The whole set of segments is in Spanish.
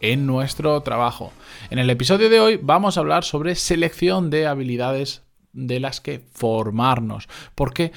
en nuestro trabajo. En el episodio de hoy vamos a hablar sobre selección de habilidades de las que formarnos. Porque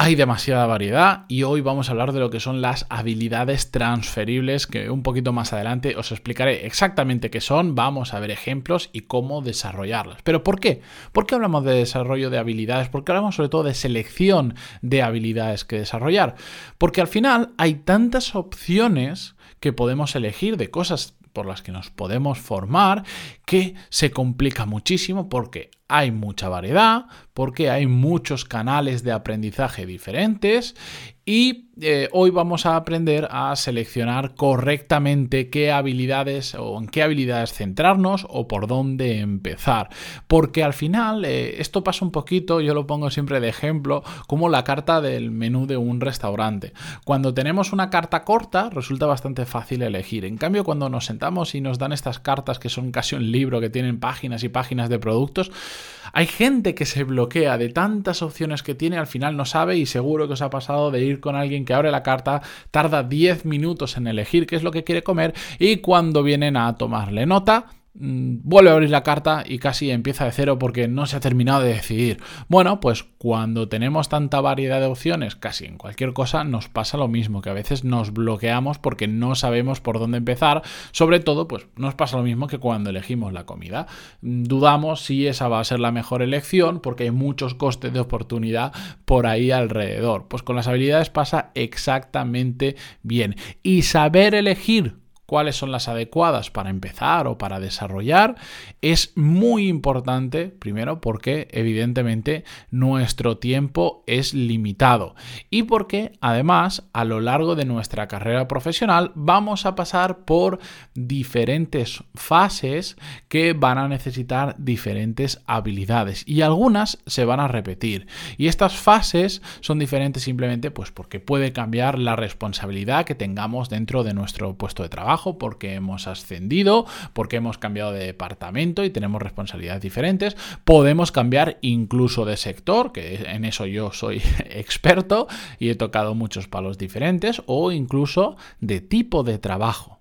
hay demasiada variedad y hoy vamos a hablar de lo que son las habilidades transferibles que un poquito más adelante os explicaré exactamente qué son, vamos a ver ejemplos y cómo desarrollarlas. ¿Pero por qué? ¿Por qué hablamos de desarrollo de habilidades? Porque hablamos sobre todo de selección de habilidades que desarrollar. Porque al final hay tantas opciones que podemos elegir de cosas por las que nos podemos formar que se complica muchísimo porque hay mucha variedad, porque hay muchos canales de aprendizaje diferentes y eh, hoy vamos a aprender a seleccionar correctamente qué habilidades o en qué habilidades centrarnos o por dónde empezar. Porque al final eh, esto pasa un poquito, yo lo pongo siempre de ejemplo, como la carta del menú de un restaurante. Cuando tenemos una carta corta resulta bastante fácil elegir. En cambio cuando nos sentamos y nos dan estas cartas que son casi un libro, que tienen páginas y páginas de productos, hay gente que se bloquea de tantas opciones que tiene, al final no sabe y seguro que os ha pasado de ir con alguien que abre la carta, tarda 10 minutos en elegir qué es lo que quiere comer y cuando vienen a tomarle nota, vuelve a abrir la carta y casi empieza de cero porque no se ha terminado de decidir. Bueno, pues cuando tenemos tanta variedad de opciones, casi en cualquier cosa, nos pasa lo mismo, que a veces nos bloqueamos porque no sabemos por dónde empezar. Sobre todo, pues nos pasa lo mismo que cuando elegimos la comida. Mm, dudamos si esa va a ser la mejor elección porque hay muchos costes de oportunidad por ahí alrededor. Pues con las habilidades pasa exactamente bien. Y saber elegir cuáles son las adecuadas para empezar o para desarrollar, es muy importante, primero porque evidentemente nuestro tiempo es limitado y porque además a lo largo de nuestra carrera profesional vamos a pasar por diferentes fases que van a necesitar diferentes habilidades y algunas se van a repetir. Y estas fases son diferentes simplemente pues porque puede cambiar la responsabilidad que tengamos dentro de nuestro puesto de trabajo porque hemos ascendido, porque hemos cambiado de departamento y tenemos responsabilidades diferentes. Podemos cambiar incluso de sector, que en eso yo soy experto y he tocado muchos palos diferentes, o incluso de tipo de trabajo.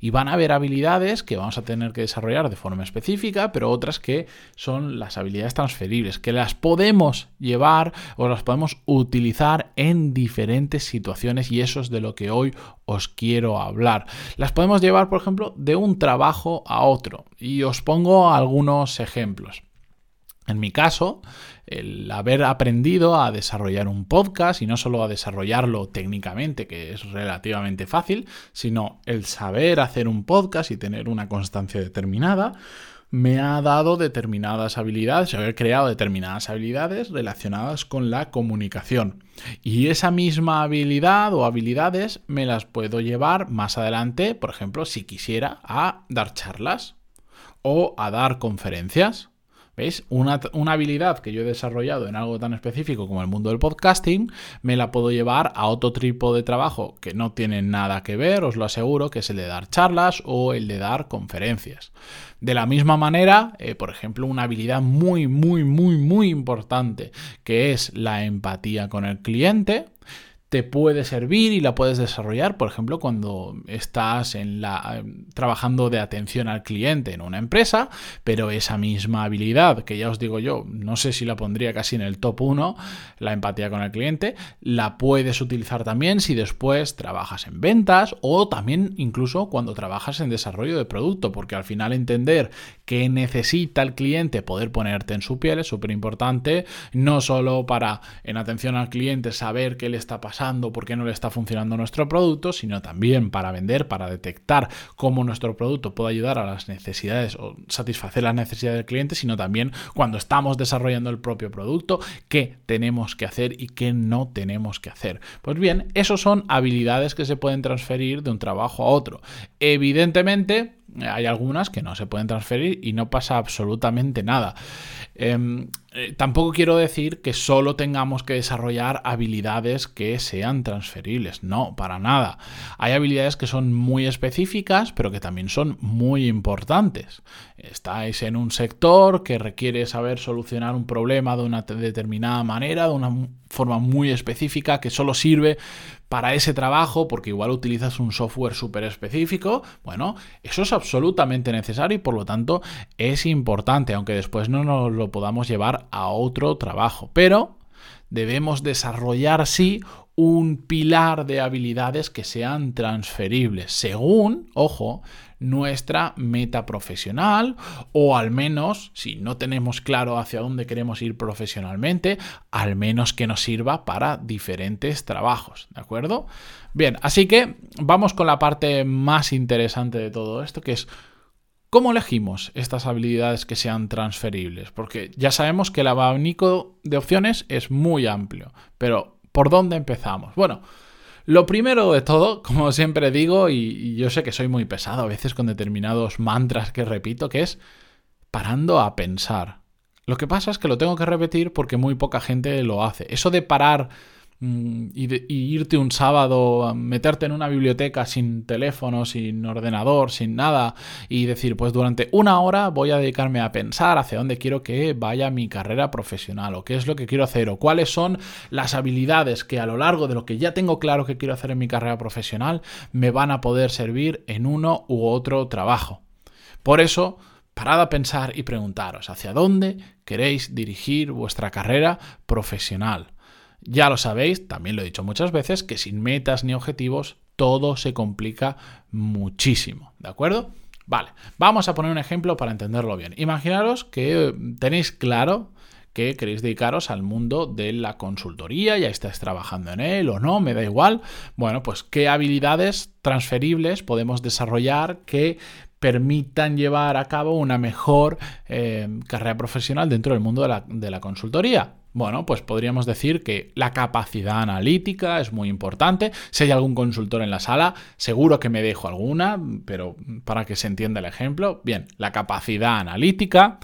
Y van a haber habilidades que vamos a tener que desarrollar de forma específica, pero otras que son las habilidades transferibles, que las podemos llevar o las podemos utilizar en diferentes situaciones y eso es de lo que hoy os quiero hablar. Las podemos llevar, por ejemplo, de un trabajo a otro y os pongo algunos ejemplos. En mi caso, el haber aprendido a desarrollar un podcast y no solo a desarrollarlo técnicamente, que es relativamente fácil, sino el saber hacer un podcast y tener una constancia determinada, me ha dado determinadas habilidades, haber creado determinadas habilidades relacionadas con la comunicación. Y esa misma habilidad o habilidades me las puedo llevar más adelante, por ejemplo, si quisiera, a dar charlas o a dar conferencias. ¿Veis? Una, habilidad que yo he desarrollado en algo tan específico como el mundo del podcasting, me la puedo llevar a otro tipo de trabajo que no tiene nada que ver, os lo aseguro, que es el de dar charlas o el de dar conferencias. De la misma manera, eh, por ejemplo, una habilidad muy, muy, muy, muy importante, que es la empatía con el cliente, te puede servir y la puedes desarrollar, por ejemplo, cuando estás en la, trabajando de atención al cliente en una empresa, pero esa misma habilidad, que ya os digo yo, no sé si la pondría casi en el top 1, la empatía con el cliente, la puedes utilizar también si después trabajas en ventas o también incluso cuando trabajas en desarrollo de producto, porque al final entender qué necesita el cliente, poder ponerte en su piel es súper importante, no solo para en atención al cliente saber qué le está pasando, por qué no le está funcionando nuestro producto, sino también para vender, para detectar cómo nuestro producto puede ayudar a las necesidades o satisfacer las necesidades del cliente, sino también cuando estamos desarrollando el propio producto, qué tenemos que hacer y qué no tenemos que hacer. Pues bien, esos son habilidades que se pueden transferir de un trabajo a otro. Evidentemente, hay algunas que no se pueden transferir y no pasa absolutamente nada. Em, eh, tampoco quiero decir que solo tengamos que desarrollar habilidades que sean transferibles, no, para nada. Hay habilidades que son muy específicas, pero que también son muy importantes. Estáis en un sector que requiere saber solucionar un problema de una determinada manera, de una forma muy específica, que solo sirve para ese trabajo, porque igual utilizas un software súper específico, bueno, eso es absolutamente necesario y por lo tanto es importante, aunque después no nos lo podamos llevar a otro trabajo. Pero debemos desarrollar sí un pilar de habilidades que sean transferibles, según, ojo, nuestra meta profesional o al menos, si no tenemos claro hacia dónde queremos ir profesionalmente, al menos que nos sirva para diferentes trabajos, ¿de acuerdo? Bien, así que vamos con la parte más interesante de todo esto, que es ¿Cómo elegimos estas habilidades que sean transferibles? Porque ya sabemos que el abanico de opciones es muy amplio, pero ¿Por dónde empezamos? Bueno, lo primero de todo, como siempre digo, y, yo sé que soy muy pesado a veces con determinados mantras que repito, que es parando a pensar. Lo que pasa es que lo tengo que repetir porque muy poca gente lo hace. Eso de parar Mm, y, irte un sábado, meterte en una biblioteca sin teléfono, sin ordenador, sin nada, y decir, pues durante una hora voy a dedicarme a pensar hacia dónde quiero que vaya mi carrera profesional, o qué es lo que quiero hacer, o cuáles son las habilidades que a lo largo de lo que ya tengo claro que quiero hacer en mi carrera profesional me van a poder servir en uno u otro trabajo. Por eso, parad a pensar y preguntaros hacia dónde queréis dirigir vuestra carrera profesional. Ya lo sabéis, también lo he dicho muchas veces, que sin metas ni objetivos todo se complica muchísimo, ¿de acuerdo? Vale, vamos a poner un ejemplo para entenderlo bien. Imaginaros que tenéis claro que queréis dedicaros al mundo de la consultoría, ya estáis trabajando en él o no, me da igual. Bueno, pues qué habilidades transferibles podemos desarrollar que permitan llevar a cabo una mejor eh, carrera profesional dentro del mundo de la consultoría. Bueno, pues podríamos decir que la capacidad analítica es muy importante. Si hay algún consultor en la sala, seguro que me dejo alguna, pero para que se entienda el ejemplo, bien, la capacidad analítica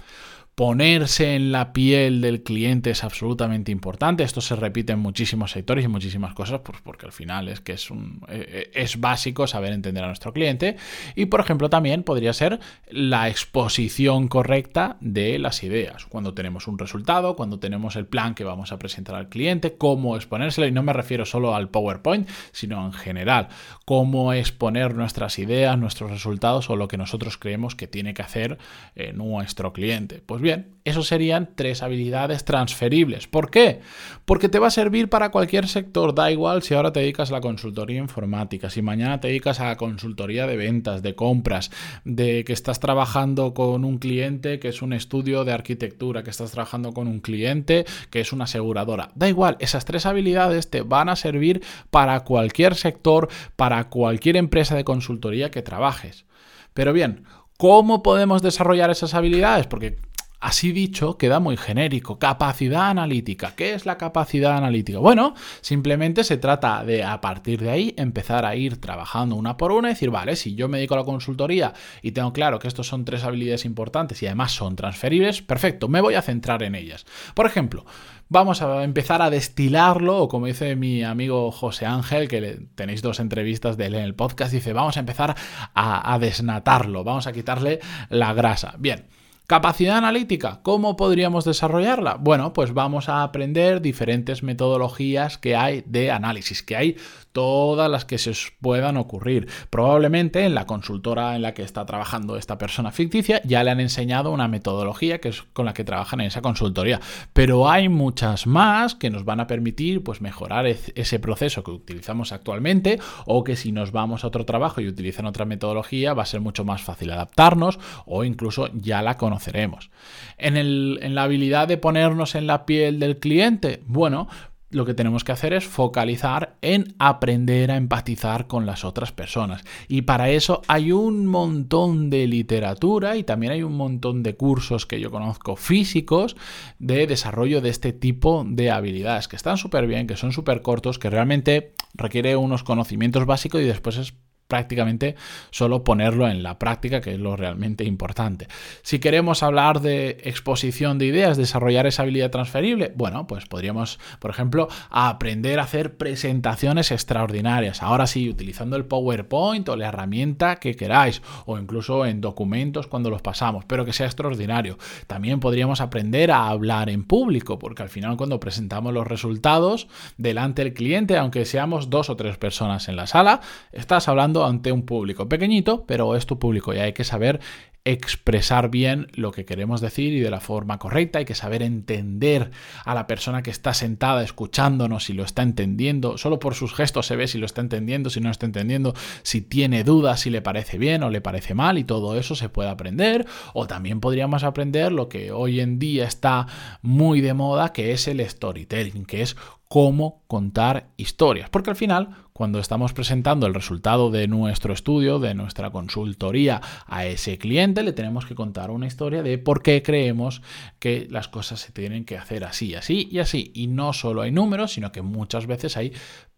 ponerse en la piel del cliente es absolutamente importante. Esto se repite en muchísimos sectores y muchísimas cosas, pues porque al final es que es, un, eh, eh, es básico saber entender a nuestro cliente. Y por ejemplo también podría ser la exposición correcta de las ideas. Cuando tenemos un resultado, cuando tenemos el plan que vamos a presentar al cliente, cómo exponérselo. Y no me refiero solo al PowerPoint, sino en general. Cómo exponer nuestras ideas, nuestros resultados o lo que nosotros creemos que tiene que hacer eh, nuestro cliente. Pues bien, eso serían tres habilidades transferibles. ¿Por qué? Porque te va a servir para cualquier sector. Da igual si ahora te dedicas a la consultoría informática, si mañana te dedicas a la consultoría de ventas, de compras, de que estás trabajando con un cliente que es un estudio de arquitectura, que estás trabajando con un cliente que es una aseguradora. Da igual, esas tres habilidades te van a servir para cualquier sector, para cualquier empresa de consultoría que trabajes. Pero bien, ¿cómo podemos desarrollar esas habilidades? Porque Así dicho, queda muy genérico. Capacidad analítica. ¿Qué es la capacidad analítica? Bueno, simplemente se trata de a partir de ahí empezar a ir trabajando una por una y decir, vale, si yo me dedico a la consultoría y tengo claro que estos son tres habilidades importantes y además son transferibles, perfecto, me voy a centrar en ellas. Por ejemplo, vamos a empezar a destilarlo, o como dice mi amigo José Ángel, que tenéis dos entrevistas de él en el podcast, dice, vamos a empezar a, a desnatarlo, vamos a quitarle la grasa. Bien. Capacidad analítica, ¿cómo podríamos desarrollarla? Bueno, pues vamos a aprender diferentes metodologías que hay de análisis, que hay todas las que se puedan ocurrir. Probablemente en la consultora en la que está trabajando esta persona ficticia ya le han enseñado una metodología que es con la que trabajan en esa consultoría, pero hay muchas más que nos van a permitir pues mejorar ese proceso que utilizamos actualmente o que si nos vamos a otro trabajo y utilizan otra metodología va a ser mucho más fácil adaptarnos o incluso ya la conoceremos. En, en la habilidad de ponernos en la piel del cliente, bueno, lo que tenemos que hacer es focalizar en aprender a empatizar con las otras personas. Y para eso hay un montón de literatura y también hay un montón de cursos que yo conozco físicos de desarrollo de este tipo de habilidades, que están súper bien, que son súper cortos, que realmente requiere unos conocimientos básicos y después es prácticamente solo ponerlo en la práctica, que es lo realmente importante. Si queremos hablar de exposición de ideas, desarrollar esa habilidad transferible, bueno, pues podríamos, por ejemplo, aprender a hacer presentaciones extraordinarias. Ahora sí, utilizando el PowerPoint o la herramienta que queráis, o incluso en documentos cuando los pasamos, pero que sea extraordinario. También podríamos aprender a hablar en público, porque al final cuando presentamos los resultados delante del cliente, aunque seamos dos o tres personas en la sala, estás hablando ante un público pequeñito, pero es tu público y hay que saber expresar bien lo que queremos decir y de la forma correcta. Hay que saber entender a la persona que está sentada escuchándonos si lo está entendiendo. Solo por sus gestos se ve si lo está entendiendo, si no está entendiendo, si tiene dudas, si le parece bien o le parece mal y todo eso se puede aprender. O también podríamos aprender lo que hoy en día está muy de moda, que es el storytelling, que es cómo contar historias. Porque al final, cuando estamos presentando el resultado de nuestro estudio, de nuestra consultoría a ese cliente, le tenemos que contar una historia de por qué creemos que las cosas se tienen que hacer así, así y así. Y no solo hay números, sino que muchas veces hay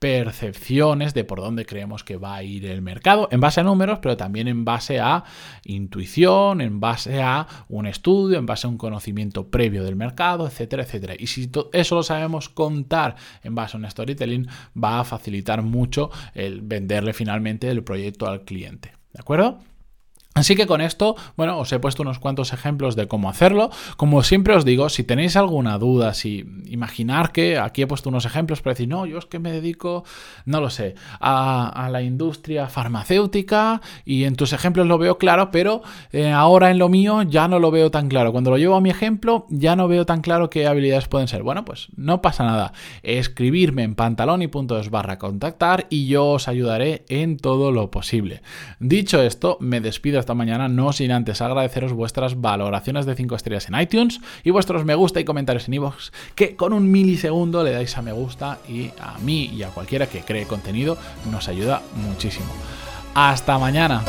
percepciones de por dónde creemos que va a ir el mercado, en base a números, pero también en base a intuición, en base a un estudio, en base a un conocimiento previo del mercado, etcétera, etcétera. Y si eso lo sabemos contar en base a un storytelling, va a facilitar mucho el venderle finalmente el proyecto al cliente. ¿De acuerdo? Así que con esto, bueno, os he puesto unos cuantos ejemplos de cómo hacerlo. Como siempre os digo, si tenéis alguna duda, si imaginar que aquí he puesto unos ejemplos para decir, no, yo es que me dedico, no lo sé, a, la industria farmacéutica y en tus ejemplos lo veo claro, pero eh, ahora en lo mío ya no lo veo tan claro. Cuando lo llevo a mi ejemplo, ya no veo tan claro qué habilidades pueden ser. Bueno, pues no pasa nada. Escribirme en pantaloni.es barra contactar y yo os ayudaré en todo lo posible. Dicho esto, me despido esta mañana, no sin antes agradeceros vuestras valoraciones de 5 estrellas en iTunes y vuestros me gusta y comentarios en iVoox, con un milisegundo le dais a me gusta y a mí y a cualquiera que cree contenido nos ayuda muchísimo. Hasta mañana.